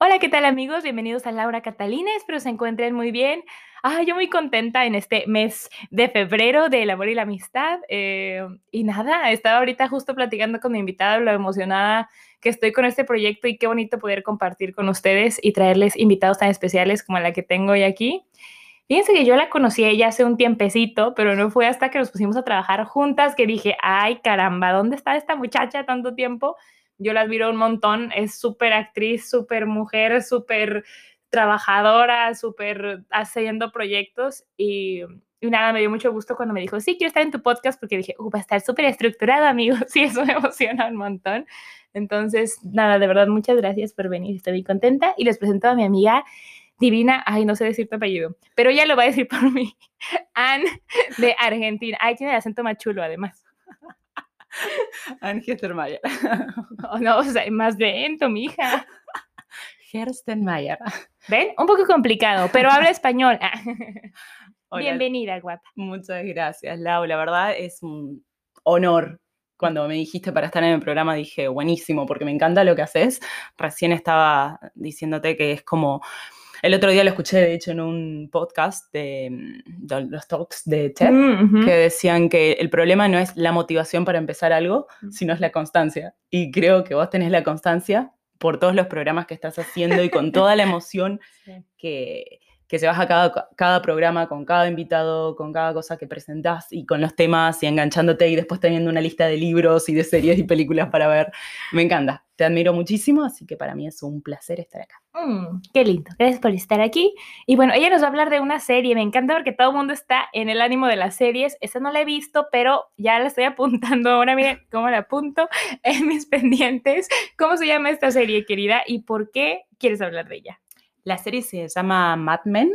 Hola, ¿qué tal amigos? Bienvenidos a Laura Catalina, espero se encuentren muy bien. Ah, yo muy contenta en este mes de febrero del amor y la amistad. Eh, y nada, estaba ahorita justo platicando con mi invitada, lo emocionada que estoy con este proyecto y qué bonito poder compartir con ustedes y traerles invitados tan especiales como la que tengo hoy aquí. Fíjense que yo la conocí ella hace un tiempecito, pero no fue hasta que nos pusimos a trabajar juntas que dije, ay caramba, ¿dónde está esta muchacha tanto tiempo? Yo la admiro un montón, es súper actriz, súper mujer, súper trabajadora, súper haciendo proyectos y, nada, me dio mucho gusto cuando me dijo, sí, quiero estar en tu podcast porque dije, uh, va a estar súper estructurado, amigo, sí, eso me emociona un montón. Entonces, nada, de verdad, muchas gracias por venir, estoy muy contenta y les presento a mi amiga divina, ay, no sé decir tu apellido, pero ella lo va a decir por mí, Anne de Argentina, ay, tiene el acento más chulo además. Anne Gerstenmayer. Oh, no, o sea, más lento, mija. Gerstenmayer. ¿Ven? Un poco complicado, pero habla español. Bienvenida, guapa. Muchas gracias, Lau. La verdad es un honor. Cuando me dijiste para estar en el programa dije, buenísimo, porque me encanta lo que haces. Recién estaba diciéndote que es como el otro día lo escuché, de hecho, en un podcast de, mm, los talks de TED, mm, que decían que el problema no es la motivación para empezar algo, mm. sino es la constancia. Y creo que vos tenés la constancia por todos los programas que estás haciendo y con toda la emoción que, que llevas a cada, cada programa, con cada invitado, con cada cosa que presentás y con los temas y enganchándote y después teniendo una lista de libros y de series y películas para ver. Me encanta, te admiro muchísimo, así que para mí es un placer estar acá. Mm, qué lindo, gracias por estar aquí. Y bueno, ella nos va a hablar de una serie, me encanta porque todo el mundo está en el ánimo de las series. Esta no la he visto, pero ya la estoy apuntando ahora, miren cómo la apunto en mis pendientes. ¿Cómo se llama esta serie, querida? ¿Y por qué quieres hablar de ella? La serie se llama Mad Men.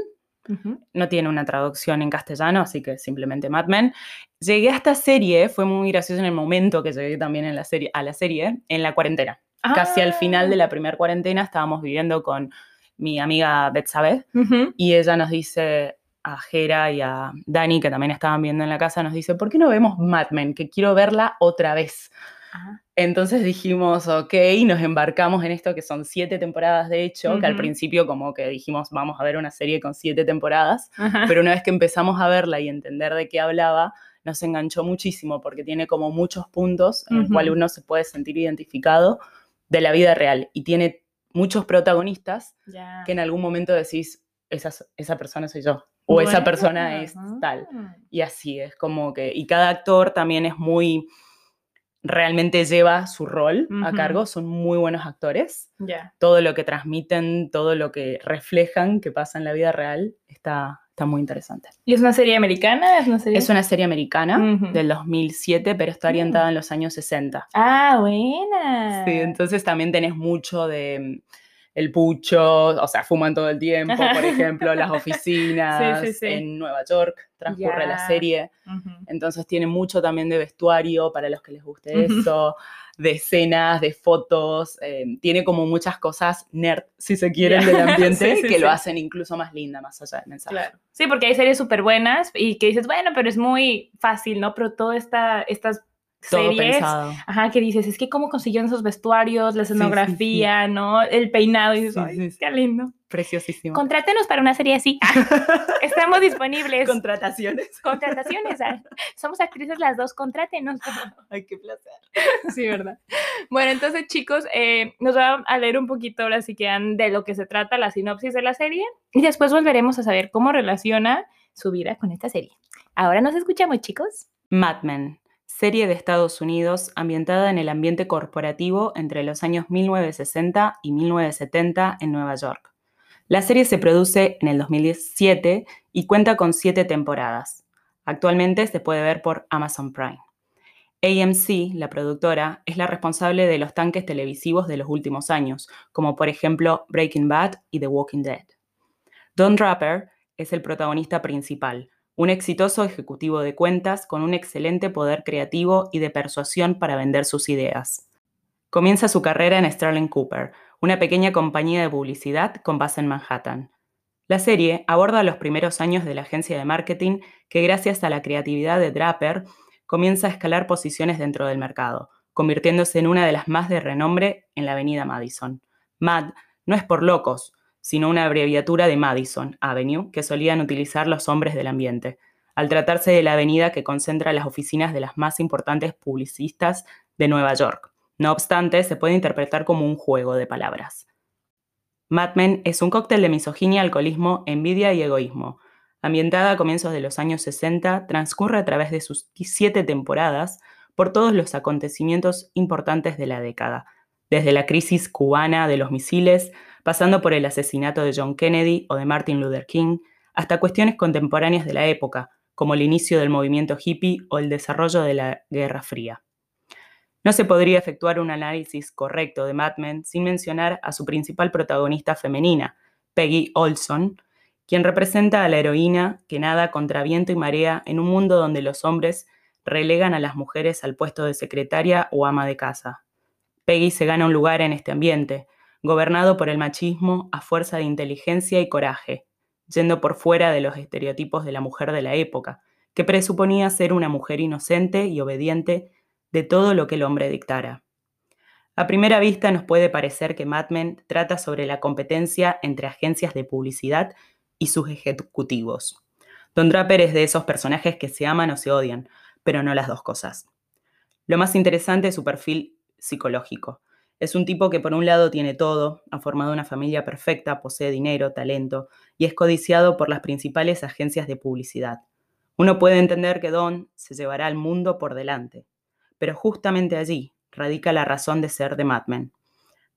No tiene una traducción en castellano, así que simplemente Mad Men. Llegué a esta serie, fue muy gracioso en el momento que llegué también en la serie, a la serie, en la cuarentena. Casi al final de la ah. primera cuarentena estábamos viviendo con mi amiga Betsabe y ella nos dice a Jera y a Dani, que también estaban viendo en la casa, nos dice, ¿por qué no vemos Mad Men? Que quiero verla otra vez. Entonces dijimos, ok, nos embarcamos en esto que son siete temporadas de hecho, que al principio como que dijimos, vamos a ver una serie con siete temporadas, pero una vez que empezamos a verla y entender de qué hablaba, nos enganchó muchísimo porque tiene como muchos puntos en los cuales uno se puede sentir identificado de la vida real y tiene muchos protagonistas que en algún momento decís, esa, esa persona soy yo o esa persona es tal. Y así es como que, y cada actor también es muy realmente lleva su rol a cargo, son muy buenos actores. Todo lo que transmiten, todo lo que reflejan que pasa en la vida real está, está muy interesante. ¿Y es una serie americana? Es una serie, es una serie americana del 2007, pero está orientada mm. en los años 60. Ah, buena. Sí, entonces también tenés mucho de el pucho, o sea, fuman todo el tiempo, por ejemplo, las oficinas en Nueva York, transcurre la serie. Entonces tiene mucho también de vestuario para los que les guste eso, de escenas, de fotos, eh, tiene como muchas cosas nerd, si se quieren, del ambiente, que lo hacen incluso más linda, más allá del mensaje. Sí, porque hay series súper buenas y que dices, bueno, pero es muy fácil, ¿no? Pero todas esta, estas series, pensado. ajá, que dices, es que cómo consiguieron esos vestuarios, la escenografía, ¿no? El peinado, y dices, qué lindo. Preciosísimo. Contrátenos para una serie así. Estamos disponibles. Contrataciones. Contrataciones. Somos actrices las dos, contrátenos. Ay, qué placer. Sí, ¿verdad? Bueno, entonces, chicos, eh, nos va a leer un poquito ahora si quedan de lo que se trata la sinopsis de la serie y después volveremos a saber cómo relaciona su vida con esta serie. Ahora nos escuchamos, chicos. Mad Men serie de Estados Unidos ambientada en el ambiente corporativo entre los años 1960 y 1970 en Nueva York. La serie se produce en el 2017 y cuenta con siete temporadas. Actualmente se puede ver por Amazon Prime. AMC, la productora, es la responsable de los tanques televisivos de los últimos años, como por ejemplo Breaking Bad y The Walking Dead. Don Draper es el protagonista principal, un exitoso ejecutivo de cuentas con un excelente poder creativo y de persuasión para vender sus ideas. Comienza su carrera en Sterling Cooper, una pequeña compañía de publicidad con base en Manhattan. La serie aborda los primeros años de la agencia de marketing que gracias a la creatividad de Draper comienza a escalar posiciones dentro del mercado, convirtiéndose en una de las más de renombre en la avenida Madison. MAD no es por locos, sino una abreviatura de Madison Avenue que solían utilizar los hombres del ambiente, al tratarse de la avenida que concentra las oficinas de las más importantes publicistas de Nueva York. No obstante, se puede interpretar como un juego de palabras. Mad Men es un cóctel de misoginia, alcoholismo, envidia y egoísmo, ambientada a comienzos de los años 60, transcurre a través de sus siete temporadas por todos los acontecimientos importantes de la década, desde la crisis cubana de los misiles, pasando por el asesinato de John Kennedy o de Martin Luther King, hasta cuestiones contemporáneas de la época, como el inicio del movimiento hippie o el desarrollo de la Guerra Fría. No se podría efectuar un análisis correcto de Mad Men sin mencionar a su principal protagonista femenina, Peggy Olson, quien representa a la heroína que nada contra viento y marea en un mundo donde los hombres relegan a las mujeres al puesto de secretaria o ama de casa. Peggy se gana un lugar en este ambiente, gobernado por el machismo a fuerza de inteligencia y coraje, yendo por fuera de los estereotipos de la mujer de la época, que presuponía ser una mujer inocente y obediente de todo lo que el hombre dictara. A primera vista nos puede parecer que Mad Men trata sobre la competencia entre agencias de publicidad y sus ejecutivos. Don Draper es de esos personajes que se aman o se odian, pero no las dos cosas. Lo más interesante es su perfil psicológico. Es un tipo que por un lado tiene todo, ha formado una familia perfecta, posee dinero, talento y es codiciado por las principales agencias de publicidad. Uno puede entender que Don se llevará al mundo por delante, pero justamente allí radica la razón de ser de Mad Men.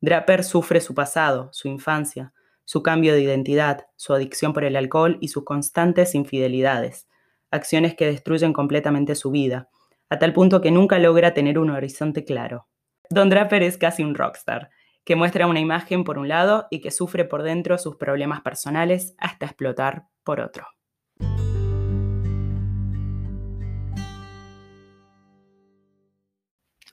Draper sufre su pasado, su infancia, su cambio de identidad, su adicción por el alcohol y sus constantes infidelidades, acciones que destruyen completamente su vida, a tal punto que nunca logra tener un horizonte claro. Don Draper es casi un rockstar, que muestra una imagen por un lado y que sufre por dentro sus problemas personales hasta explotar por otro.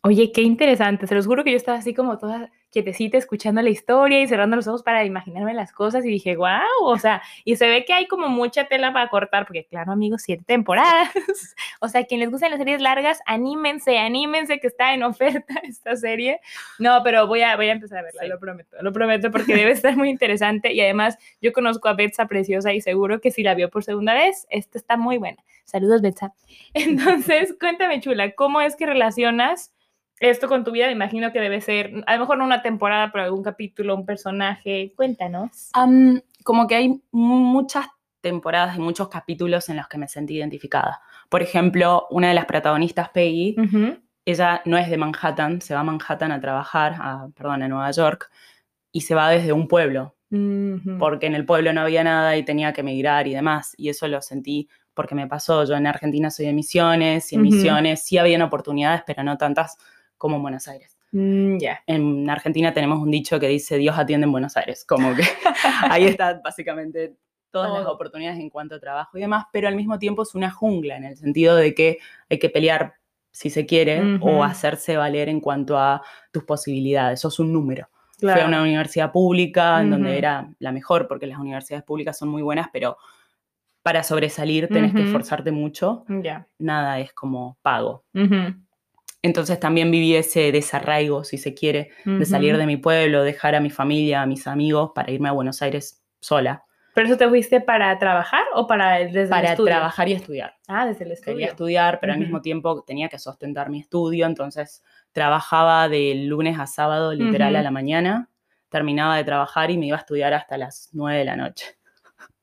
Oye, qué interesante. Se los juro que yo estaba así como toda quietecita escuchando la historia y cerrando los ojos para imaginarme las cosas y dije, wow, o sea, y se ve que hay como mucha tela para cortar, porque claro, amigos, siete temporadas. o sea, quien les gustan las series largas, anímense, anímense que está en oferta esta serie. No, pero voy a, voy a empezar a verla, lo prometo, lo prometo, porque debe estar muy interesante y además yo conozco a Betsa Preciosa y seguro que si la vio por segunda vez, esta está muy buena. Saludos, Betsa. Entonces, cuéntame, chula, ¿cómo es que relacionas esto con tu vida, me imagino que debe ser, a lo mejor no una temporada, pero algún capítulo, un personaje. Cuéntanos. como que hay muchas temporadas y muchos capítulos en los que me sentí identificada. Por ejemplo, una de las protagonistas, Peggy, ella no es de Manhattan, se va a Manhattan a trabajar, a, perdón, a Nueva York, y se va desde un pueblo, porque en el pueblo no había nada y tenía que emigrar y demás, y eso lo sentí porque me pasó. Yo en Argentina soy de Misiones, y en Misiones sí habían oportunidades, pero no tantas como en Buenos Aires. Mm, en Argentina tenemos un dicho que dice Dios atiende en Buenos Aires, como que ahí está básicamente todas las oportunidades en cuanto a trabajo y demás, pero al mismo tiempo es una jungla en el sentido de que hay que pelear si se quiere o hacerse valer en cuanto a tus posibilidades, sos un número. Fui a una universidad pública en donde era la mejor, porque las universidades públicas son muy buenas, pero para sobresalir tenés que esforzarte mucho. Nada es como pago. Entonces también viví ese desarraigo, si se quiere, de salir de mi pueblo, dejar a mi familia, a mis amigos para irme a Buenos Aires sola. ¿Pero eso te fuiste para trabajar o para desde Para trabajar y estudiar. Ah, desde el estudio. Quería estudiar, pero al mismo tiempo tenía que sustentar mi estudio, entonces trabajaba de lunes a sábado, literal, a la mañana. Terminaba de trabajar y me iba a estudiar hasta las nueve de la noche.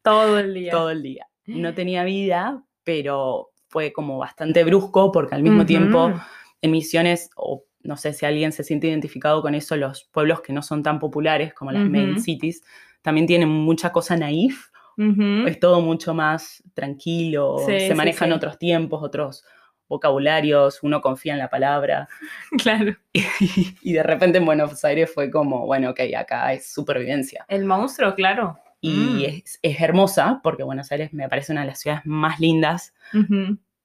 Todo el día. Todo el día. No tenía vida, pero fue como bastante brusco porque al mismo tiempo en Misiones, o no sé si alguien se siente identificado con eso, los pueblos que no son tan populares como las main cities, también tienen mucha cosa naif. Es todo mucho más tranquilo, se manejan otros tiempos, otros, vocabularios, uno confía en la palabra. Claro. Y, de repente en Buenos Aires fue como, bueno, ok, acá es supervivencia. El monstruo, claro. Y Mm. es, es hermosa, porque Buenos Aires me parece una de las ciudades más lindas,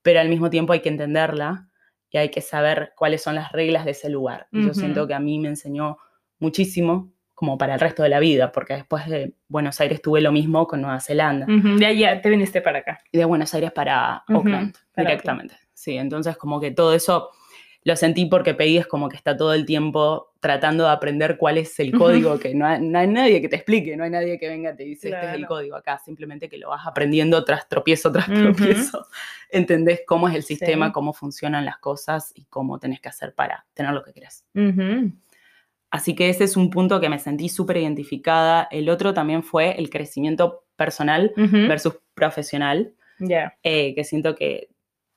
pero al mismo tiempo hay que entenderla y hay que saber cuáles son las reglas de ese lugar. Y yo Ujú. siento que a mí me enseñó muchísimo como para el resto de la vida, porque después de Buenos Aires tuve lo mismo con Nueva Zelanda. Ujú, De ahí ya te viniste para acá. Y de Buenos Aires para Ujú, Auckland para directamente. Sí, entonces como que todo eso lo sentí porque Peggy es como que está todo el tiempo tratando de aprender cuál es el código, que no hay, no hay nadie que te explique, no hay nadie que venga y te dice, este es el código acá, simplemente que lo vas aprendiendo tras tropiezo tras tropiezo. Entendés cómo es el sistema, Sí. cómo funcionan las cosas y cómo tenés que hacer para tener lo que querés. Ujú. Así que ese es un punto que me sentí súper identificada. El otro también fue el crecimiento personal versus profesional Ya. eh, que siento que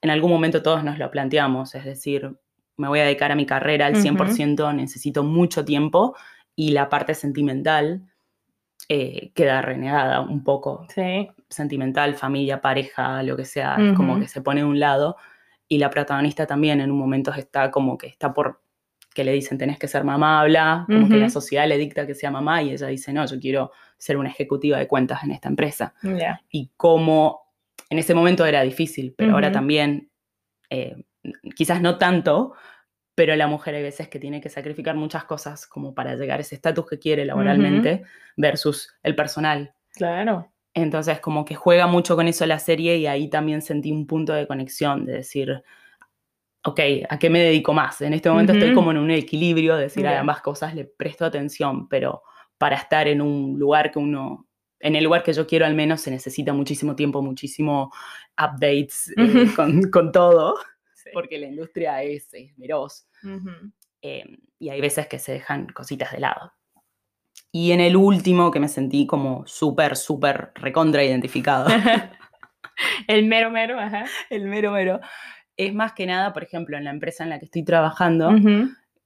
en algún momento todos nos lo planteamos, es decir, me voy a dedicar a mi carrera al Ujú. 100%, necesito mucho tiempo y la parte sentimental eh, queda renegada un poco, Sí. sentimental, familia, pareja, lo que sea, es como que se pone de un lado y la protagonista también en un momento está como que está por que le dicen tenés que ser mamá, habla, como que la sociedad le dicta que sea mamá y ella dice no, yo quiero ser una ejecutiva de cuentas en esta empresa Ya. y cómo en ese momento era difícil, pero ahora también, eh, quizás no tanto, pero la mujer hay veces que tiene que sacrificar muchas cosas como para llegar a ese estatus que quiere laboralmente versus el personal. Claro. Entonces como que juega mucho con eso la serie y ahí también sentí un punto de conexión, de decir, ok, ¿a qué me dedico más? En este momento estoy como en un equilibrio, de decir, a Ya. ambas cosas le presto atención, pero para estar en un lugar que uno, en el lugar que yo quiero al menos, se necesita muchísimo tiempo, muchísimo updates eh, con, con todo, Sí. porque la industria es, es feroz Ujú. eh, y hay veces que se dejan cositas de lado. Y en el último que me sentí como súper, súper recontra identificado, El mero mero, ajá. el mero mero, es más que nada, por ejemplo, en la empresa en la que estoy trabajando,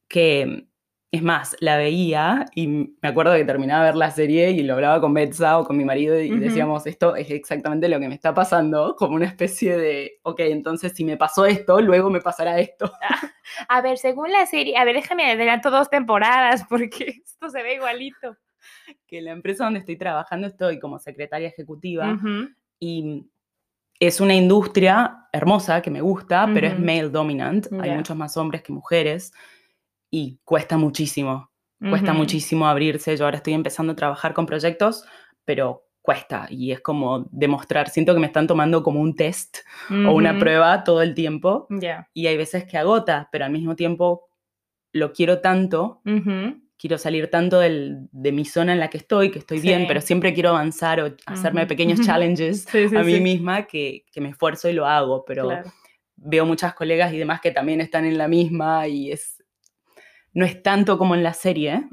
que es más, la veía y me acuerdo que terminaba de ver la serie y lo hablaba con Betsa o con mi marido y decíamos, esto es exactamente lo que me está pasando, como una especie de, ok, entonces si me pasó esto, luego me pasará esto. A ver, según la serie, a ver, déjame adelanto dos temporadas porque esto se ve igualito. Que la empresa donde estoy trabajando estoy como secretaria ejecutiva y es una industria hermosa que me gusta, pero es male dominant, hay muchos más hombres que mujeres y cuesta muchísimo. Cuesta muchísimo abrirse. Yo ahora estoy empezando a trabajar con proyectos, pero cuesta y es como demostrar. Siento que me están tomando como un test o una prueba todo el tiempo y hay veces que agota, pero al mismo tiempo lo quiero tanto, quiero salir tanto del- de mi zona en la que estoy, que estoy bien, pero siempre quiero avanzar o hacerme pequeños challenges Sí, sí, a mí misma que, que me esfuerzo y lo hago, pero Claro. veo muchas colegas y demás que también están en la misma y es... No es tanto como en la serie,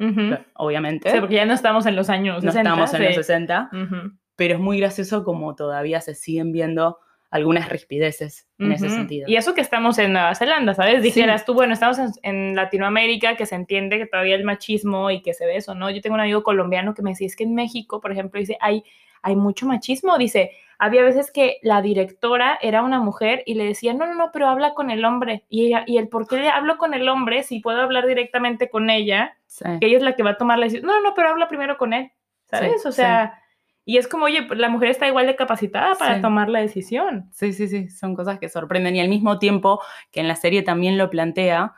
obviamente. Sí, porque ya no estamos en los años no 60. estamos en los sí. 60, Ujú. pero es muy gracioso como todavía se siguen viendo algunas rispideces en ese sentido. Y eso que estamos en Nueva Zelanda, ¿sabes? Sí. Dijeras tú, bueno, estamos en, en Latinoamérica, que se entiende que todavía el machismo y que se ve eso, ¿no? Yo tengo un amigo colombiano que me decía, es que en México, por ejemplo, dice, hay, hay mucho machismo. Dice, había veces que la directora era una mujer y le decía, no, no, no, pero habla con el hombre. Y ella, ¿y el por qué le hablo con el hombre si puedo hablar directamente con ella? Sí. Que ella es la que va a tomar la decisión. No, no, pero habla primero con él, ¿sabes? Sí, o sea, y es como, oye, la mujer está igual de capacitada para Sí. tomar la decisión. sí, sí, sí, son cosas que sorprenden y al mismo tiempo que en la serie también lo plantea,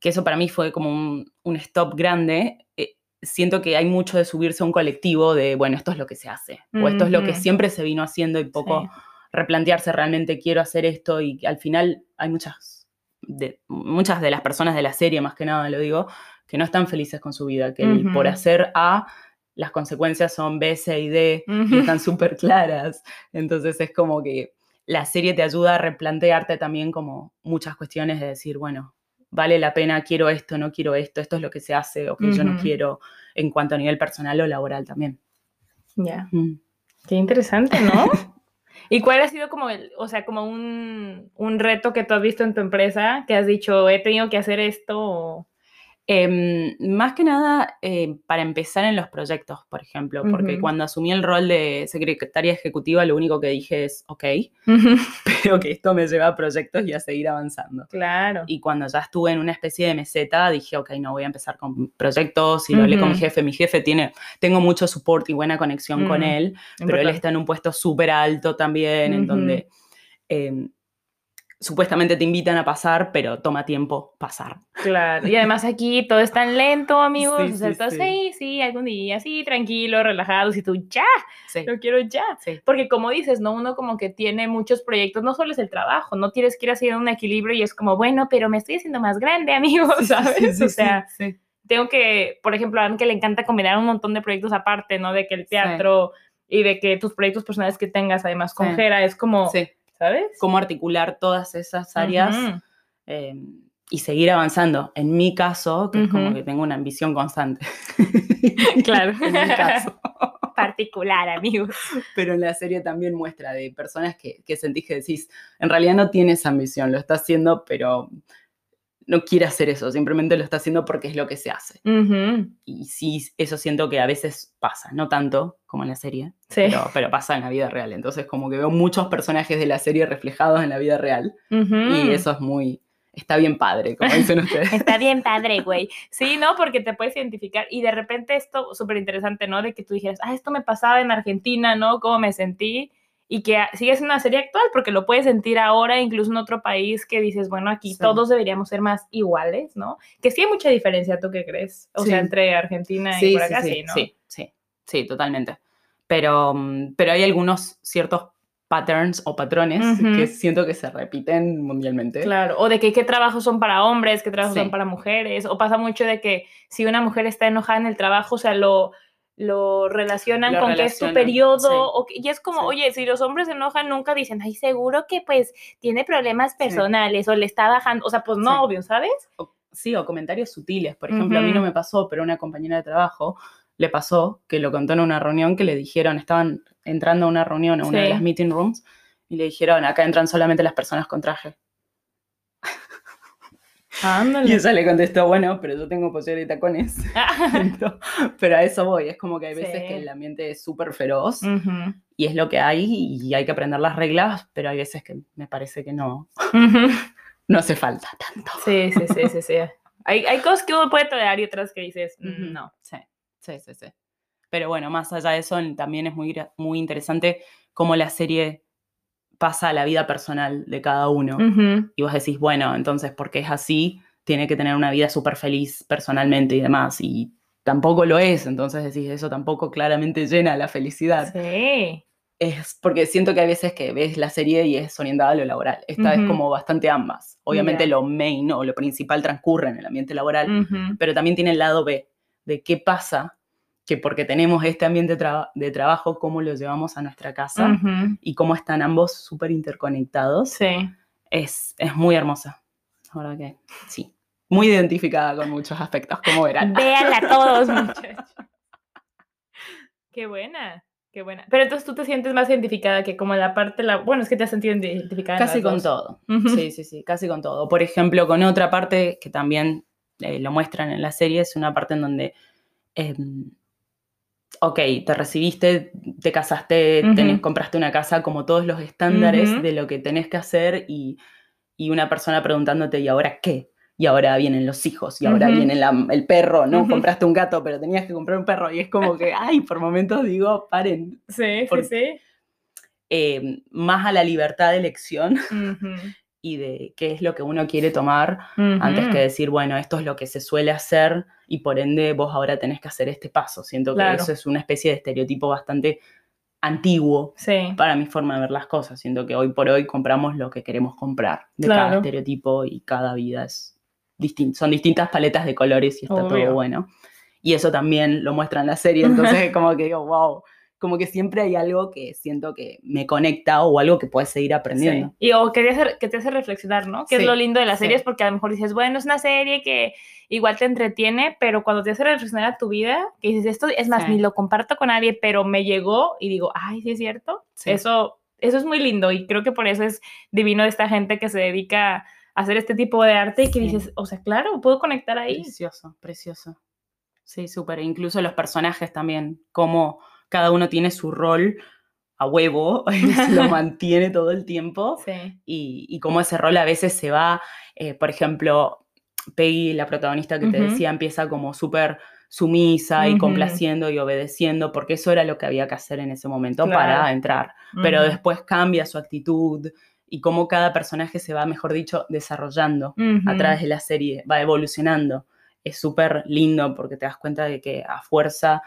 que eso para mí fue como un, un stop grande, eh, siento que hay mucho de subirse a un colectivo de, bueno, esto es lo que se hace, o esto es lo que siempre se vino haciendo y poco Sí. replantearse realmente quiero hacer esto y al final hay muchas de, muchas de las personas de la serie, más que nada lo digo, que no están felices con su vida, que el por hacer A las consecuencias son B, C y D y están súper claras. Entonces es como que la serie te ayuda a replantearte también como muchas cuestiones de decir, bueno, vale la pena, quiero esto, no quiero esto, esto es lo que se hace o que yo no quiero en cuanto a nivel personal o laboral también. Ya. Mm. Qué interesante, ¿no? ¿Y cuál ha sido como el, o sea, como un, un reto que tú has visto en tu empresa que has dicho, he tenido que hacer esto? o- Em, más que nada eh, para empezar en los proyectos, por ejemplo, porque cuando asumí el rol de secretaria ejecutiva, lo único que dije es, ok, pero que esto me lleva a proyectos y a seguir avanzando. Claro. Y cuando ya estuve en una especie de meseta, dije, ok, no voy a empezar con proyectos. Y lo hablé con mi jefe. Mi jefe tiene, tengo mucho support y buena conexión con él, pero él está en un puesto súper alto también, en donde eh, supuestamente te invitan a pasar, pero toma tiempo pasar. Claro. Y además aquí todo es tan lento, amigos. Sí, o sea, sí, todo, sí. sí, sí, algún día, sí, tranquilo, relajados. Y tú, ya, lo quiero ya. Porque como dices, ¿no? Uno como que tiene muchos proyectos, no solo es el trabajo, no tienes que ir haciendo un equilibrio y es como, bueno, pero me estoy haciendo más grande, amigos, ¿sabes? o sea, tengo que, por ejemplo, a que le encanta combinar un montón de proyectos aparte, ¿no? De que el teatro y de que tus proyectos personales que tengas además con. Jera es como. ¿sabes? Cómo articular todas esas áreas eh, y seguir avanzando. En mi caso, que es como que tengo una ambición constante. Claro. en mi caso. Particular, amigos. Pero en la serie también muestra de personas que, que sentís que decís, en realidad no tiene esa ambición, lo está haciendo, pero no quiere hacer eso, simplemente lo está haciendo porque es lo que se hace. Y sí, eso siento que a veces pasa, no tanto como en la serie, Sí. pero, pero pasa en la vida real. Entonces como que veo muchos personajes de la serie reflejados en la vida real y eso es muy, está bien padre, como dicen ustedes. Está bien padre, güey. Sí, ¿no? Porque te puedes identificar y de repente esto, súper interesante, ¿no? De que tú dijeras, ah, esto me pasaba en Argentina, ¿no? ¿Cómo me sentí? Y que sigue siendo una serie actual porque lo puedes sentir ahora, incluso en otro país que dices, bueno, aquí Sí. todos deberíamos ser más iguales, ¿no? Que sí hay mucha diferencia, ¿tú qué crees? O Sí. sea, entre Argentina y por acá, sí, ¿no? sí, sí, sí, totalmente. Pero, mm, pero hay algunos ciertos patterns o patrones Ujú. que siento que se repiten mundialmente. Claro, o de que qué trabajos son para hombres, qué trabajos Sí. son para mujeres, o pasa mucho de que si una mujer está enojada en el trabajo, o sea, lo, lo relacionan Lo con que es tu relacionan, periodo, sí. o que- y es como, Sí. oye, si los hombres se enojan, nunca dicen, ay, seguro que pues tiene problemas personales, o le está bajando, o sea, pues no, obvio, ¿sabes? O- sí, o comentarios sutiles. Por ejemplo, a mí no me pasó, pero a una compañera de trabajo le pasó que lo contó en una reunión que le dijeron, estaban entrando a una reunión, a una de Sí. las meeting rooms, y le dijeron, acá entran solamente las personas con traje. Y Ándale. ella le contestó, bueno, pero yo tengo pollera y tacones. Pero a eso voy, es como que hay veces Sí. que el ambiente es súper feroz Ujú, y es lo que hay y hay que aprender las reglas, pero hay veces que me parece que no, ujú. no hace falta tanto. Sí, sí, sí, sí, sí. Hay, hay cosas que uno puede tolerar y otras que dices, "Mm, no. Sí, sí, sí, sí. Pero bueno, más allá de eso, también es muy, muy interesante cómo la serie pasa a la vida personal de cada uno. Y vos decís, bueno, entonces, porque es así, tiene que tener una vida súper feliz personalmente y demás. Y tampoco lo es, entonces decís, eso tampoco claramente llena la felicidad. Sí. Es porque siento que hay veces que ves la serie y es orientada a lo laboral. Esta es como bastante ambas. Obviamente lo main o lo principal transcurre en el ambiente laboral, pero también tiene el lado B, de qué pasa que porque tenemos este ambiente tra- de trabajo, cómo lo llevamos a nuestra casa y cómo están ambos súper interconectados, Sí. es, es muy hermosa. La verdad que sí. Muy identificada con muchos aspectos, como verán. Véanla todos, muchachos. Qué buena, qué buena. Pero entonces tú te sientes más identificada que como la parte, la... bueno, es que te has sentido identificada. en Casi con dos. todo. Sí, sí, sí, casi con todo. Por ejemplo, con otra parte que también eh, lo muestran en la serie, es una parte en donde, em, ok, te recibiste, te casaste, tenés- compraste una casa, como todos los estándares de lo que tenés que hacer y, y una persona preguntándote, ¿y ahora qué? Y ahora vienen los hijos, y ahora Ujú. viene la- el perro, ¿no? Compraste un gato, pero tenías que comprar un perro. Y es como que, ay, por momentos digo, paren, Sí, Por- sí, sí. eh, más a la libertad de elección. Y de qué es lo que uno quiere tomar antes Ujú. que decir, bueno, esto es lo que se suele hacer y por ende vos ahora tenés que hacer este paso. Siento que Claro. eso es una especie de estereotipo bastante antiguo Sí. para mi forma de ver las cosas. Siento que hoy por hoy compramos lo que queremos comprar de cada Claro. estereotipo y cada vida es distinta. Son distintas paletas de colores y está Obvio. todo bueno. Y eso también lo muestra en la serie, entonces como que digo, wow, como que siempre hay algo que siento que me conecta o algo que puedes seguir aprendiendo. Sí. Y o que te, hace, que te hace reflexionar, ¿no? Que Sí, es lo lindo de las sí. series porque a lo mejor dices, bueno, es una serie que igual te entretiene, pero cuando te hace reflexionar a tu vida, que dices, esto es más, ni lo comparto con nadie, pero me llegó y digo, ay, sí es cierto. Eso, eso es muy lindo y creo que por eso es divino de esta gente que se dedica hacer este tipo de arte y que dices, o sea, claro, puedo conectar ahí. Precioso, precioso. Sí, súper. Incluso los personajes también, cómo cada uno tiene su rol a huevo, lo mantiene todo el tiempo. Sí. Y, y cómo ese rol a veces se va, eh, por ejemplo, Peggy, la protagonista que te decía, empieza como súper sumisa y complaciendo y obedeciendo, porque eso era lo que había que hacer en ese momento para entrar. Pero después cambia su actitud y cómo cada personaje se va, mejor dicho, desarrollando a través de la serie, va evolucionando. Es súper lindo porque te das cuenta de que a fuerza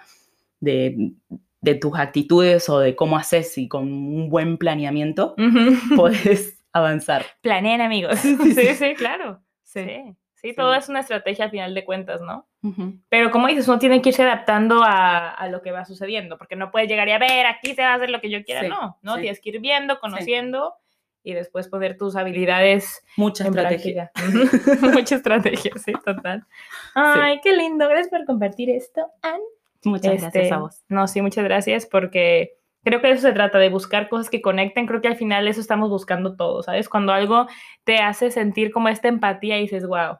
de, de tus actitudes o de cómo haces y con un buen planeamiento Ujú. puedes avanzar. Planeen, amigos. Sí, Sí, claro. Sí. Sí. Todo es una estrategia al final de cuentas, ¿no? Pero como dices, uno tiene que irse adaptando a, a lo que va sucediendo, porque no puedes llegar y a ver, aquí se va a hacer lo que yo quiera, no, ¿no? Tienes que ir viendo, conociendo y después poner tus habilidades Mucha en estrategia. Mucha estrategia, sí, total. Ay, qué lindo, gracias por compartir esto, Ann. Muchas gracias Este, a vos. No, sí, muchas gracias porque creo que de eso se trata, de buscar cosas que conecten. Creo que al final eso estamos buscando todos, ¿sabes? Cuando algo te hace sentir como esta empatía y dices, wow,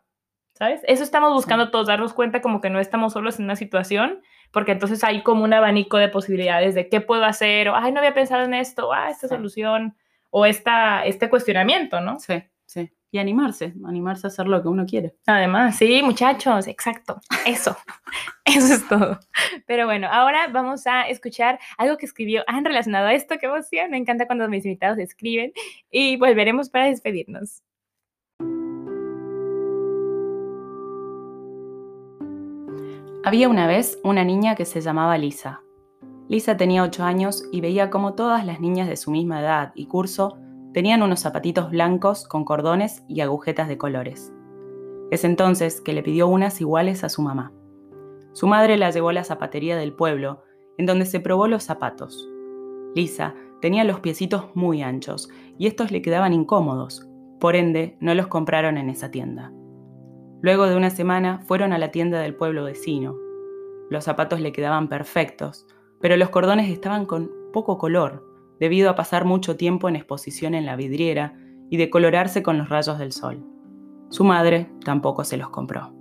¿sabes? Eso estamos buscando todos, darnos cuenta como que no estamos solos en una situación, porque entonces hay como un abanico de posibilidades de qué puedo hacer, o, ay, no había pensado en esto, ah, esta Sí. solución, o esta, este cuestionamiento, ¿no? Sí, sí. Y animarse, animarse a hacer lo que uno quiere. Además, sí, muchachos, exacto. Eso, eso es todo. Pero bueno, ahora vamos a escuchar algo que escribió Anne relacionado a esto. Qué emoción, me encanta cuando mis invitados escriben y volveremos para despedirnos. Había una vez una niña que se llamaba Lisa. Lisa tenía 8 años y veía como todas las niñas de su misma edad y curso tenían unos zapatitos blancos con cordones y agujetas de colores. Es entonces que le pidió unas iguales a su mamá. Su madre la llevó a la zapatería del pueblo, en donde se probó los zapatos. Lisa tenía los piecitos muy anchos y estos le quedaban incómodos, por ende no los compraron en esa tienda. Luego de una semana fueron a la tienda del pueblo vecino. Los zapatos le quedaban perfectos, pero los cordones estaban con poco color, debido a pasar mucho tiempo en exposición en la vidriera y decolorarse con los rayos del sol. Su madre tampoco se los compró.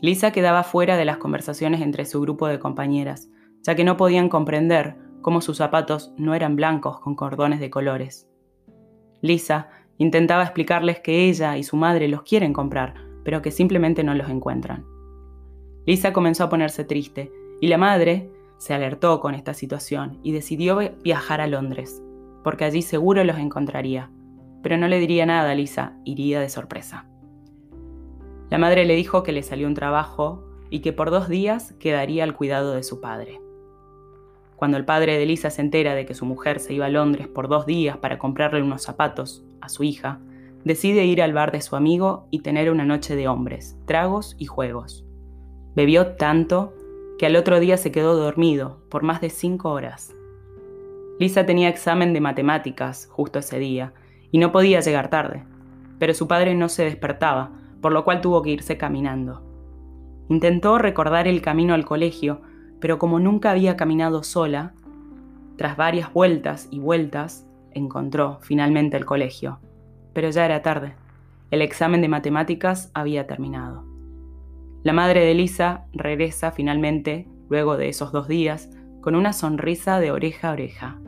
Lisa quedaba fuera de las conversaciones entre su grupo de compañeras, ya que no podían comprender cómo sus zapatos no eran blancos con cordones de colores. Lisa intentaba explicarles que ella y su madre los quieren comprar, pero que simplemente no los encuentran. Lisa comenzó a ponerse triste y la madre se alertó con esta situación y decidió viajar a Londres, porque allí seguro los encontraría, pero no le diría nada a Lisa, iría de sorpresa. La madre le dijo que le salió un trabajo y que por dos días quedaría al cuidado de su padre. Cuando el padre de Lisa se entera de que su mujer se iba a Londres por dos días para comprarle unos zapatos a su hija, decide ir al bar de su amigo y tener una noche de hombres, tragos y juegos. Bebió tanto que al otro día se quedó dormido por más de cinco horas. Lisa tenía examen de matemáticas justo ese día y no podía llegar tarde, pero su padre no se despertaba, por lo cual tuvo que irse caminando. Intentó recordar el camino al colegio, pero como nunca había caminado sola, tras varias vueltas y vueltas, encontró finalmente el colegio. Pero ya era tarde. El examen de matemáticas había terminado. La madre de Lisa regresa finalmente, luego de esos dos días, con una sonrisa de oreja a oreja.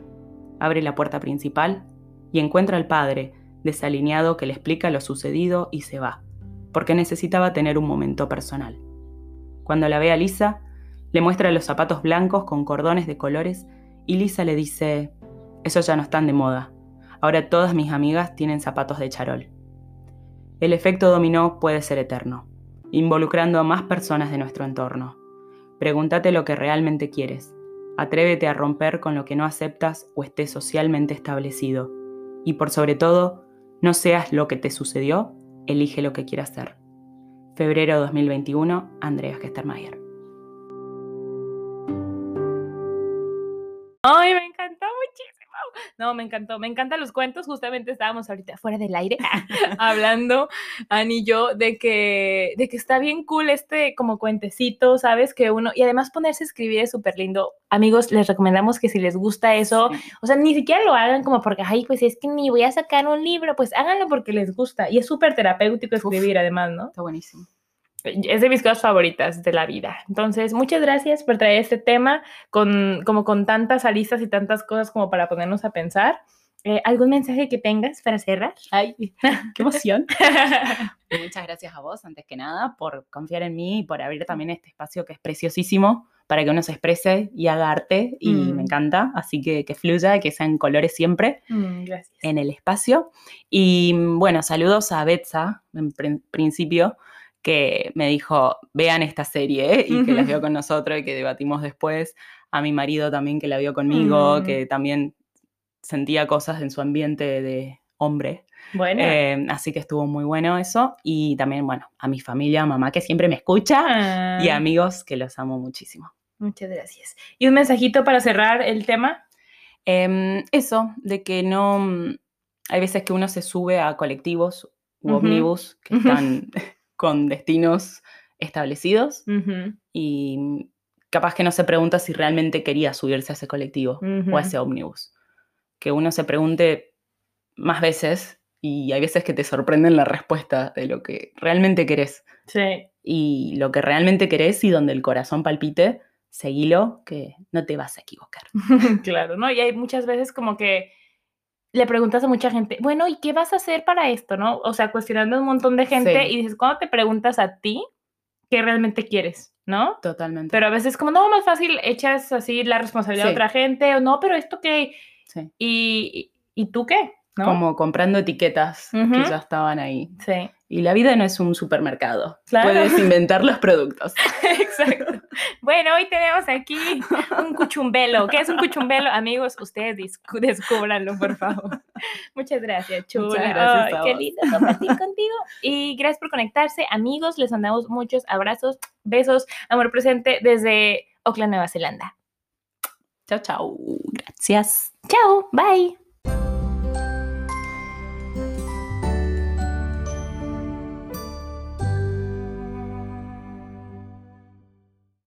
Abre la puerta principal y encuentra al padre, desalineado, que le explica lo sucedido y se va, porque necesitaba tener un momento personal. Cuando la ve a Lisa, le muestra los zapatos blancos con cordones de colores y Lisa le dice, esos ya no están de moda, ahora todas mis amigas tienen zapatos de charol. El efecto dominó puede ser eterno, involucrando a más personas de nuestro entorno. Pregúntate lo que realmente quieres, atrévete a romper con lo que no aceptas o esté socialmente establecido, y por sobre todo, no seas lo que te sucedió, elige lo que quieras ser. Febrero 2021, Andreas Gestermayer. Ay, me encantó. No, me encantó, me encantan los cuentos. Justamente estábamos ahorita fuera del aire hablando, Ani y yo, de que, de que está bien cool este como cuentecito, ¿sabes? Que uno, y además ponerse a escribir es súper lindo. Amigos, les recomendamos que si les gusta eso, o sea, ni siquiera lo hagan como porque, ay, pues es que ni voy a sacar un libro, pues háganlo porque les gusta. Y es súper terapéutico escribir, además, ¿no? Está buenísimo es de mis cosas favoritas de la vida. Entonces, muchas gracias por traer este tema con, como con tantas aristas y tantas cosas como para ponernos a pensar. Eh, ¿Algún mensaje que tengas para cerrar? Ay, qué emoción. Muchas gracias a vos, antes que nada, por confiar en mí y por abrir también este espacio que es preciosísimo para que uno se exprese y haga arte y me mm. encanta, así que que fluya, que sean colores siempre mm, en el espacio. Y bueno, saludos a Betsa, en principio, que me dijo, vean esta serie ¿eh? y que la vio con nosotros y que debatimos después. A mi marido también que la vio conmigo, mm. que también sentía cosas en su ambiente de hombre. Bueno. Eh, así que estuvo muy bueno eso. Y también, bueno, a mi familia, mamá que siempre me escucha y ah. amigos que los amo muchísimo. Muchas gracias. ¿Y un mensajito para cerrar el tema? Em, eso, de que no... Hay veces que uno se sube a colectivos u ómnibus que están con destinos establecidos y capaz que no se pregunta si realmente quería subirse a ese colectivo o a ese ómnibus. Que uno se pregunte más veces y hay veces que te sorprenden la respuesta de lo que realmente querés. Sí. Y lo que realmente querés y donde el corazón palpite, seguilo, que no te vas a equivocar. claro, ¿no? Y hay muchas veces como que le preguntas a mucha gente, bueno, ¿y qué vas a hacer para esto, no? O sea, cuestionando a un montón de gente y dices, ¿cuándo te preguntas a ti qué realmente quieres, no? Totalmente. Pero a veces como, no, más fácil echas así la responsabilidad a otra gente, o no, pero esto qué, sí. ¿Y, ¿y tú qué? Como comprando etiquetas que ya estaban ahí. Sí. Y la vida no es un supermercado. Puedes inventar los productos. Exacto. Bueno, hoy tenemos aquí un cuchumbelo. ¿Qué es un cuchumbelo? Amigos, ustedes descúbranlo, por favor. Muchas gracias, chula. Muchas gracias qué lindo compartir contigo. Y gracias por conectarse. Amigos, les mandamos muchos abrazos, besos, amor presente desde Auckland, Nueva Zelanda. Chao, chao. Gracias. Chao. Bye.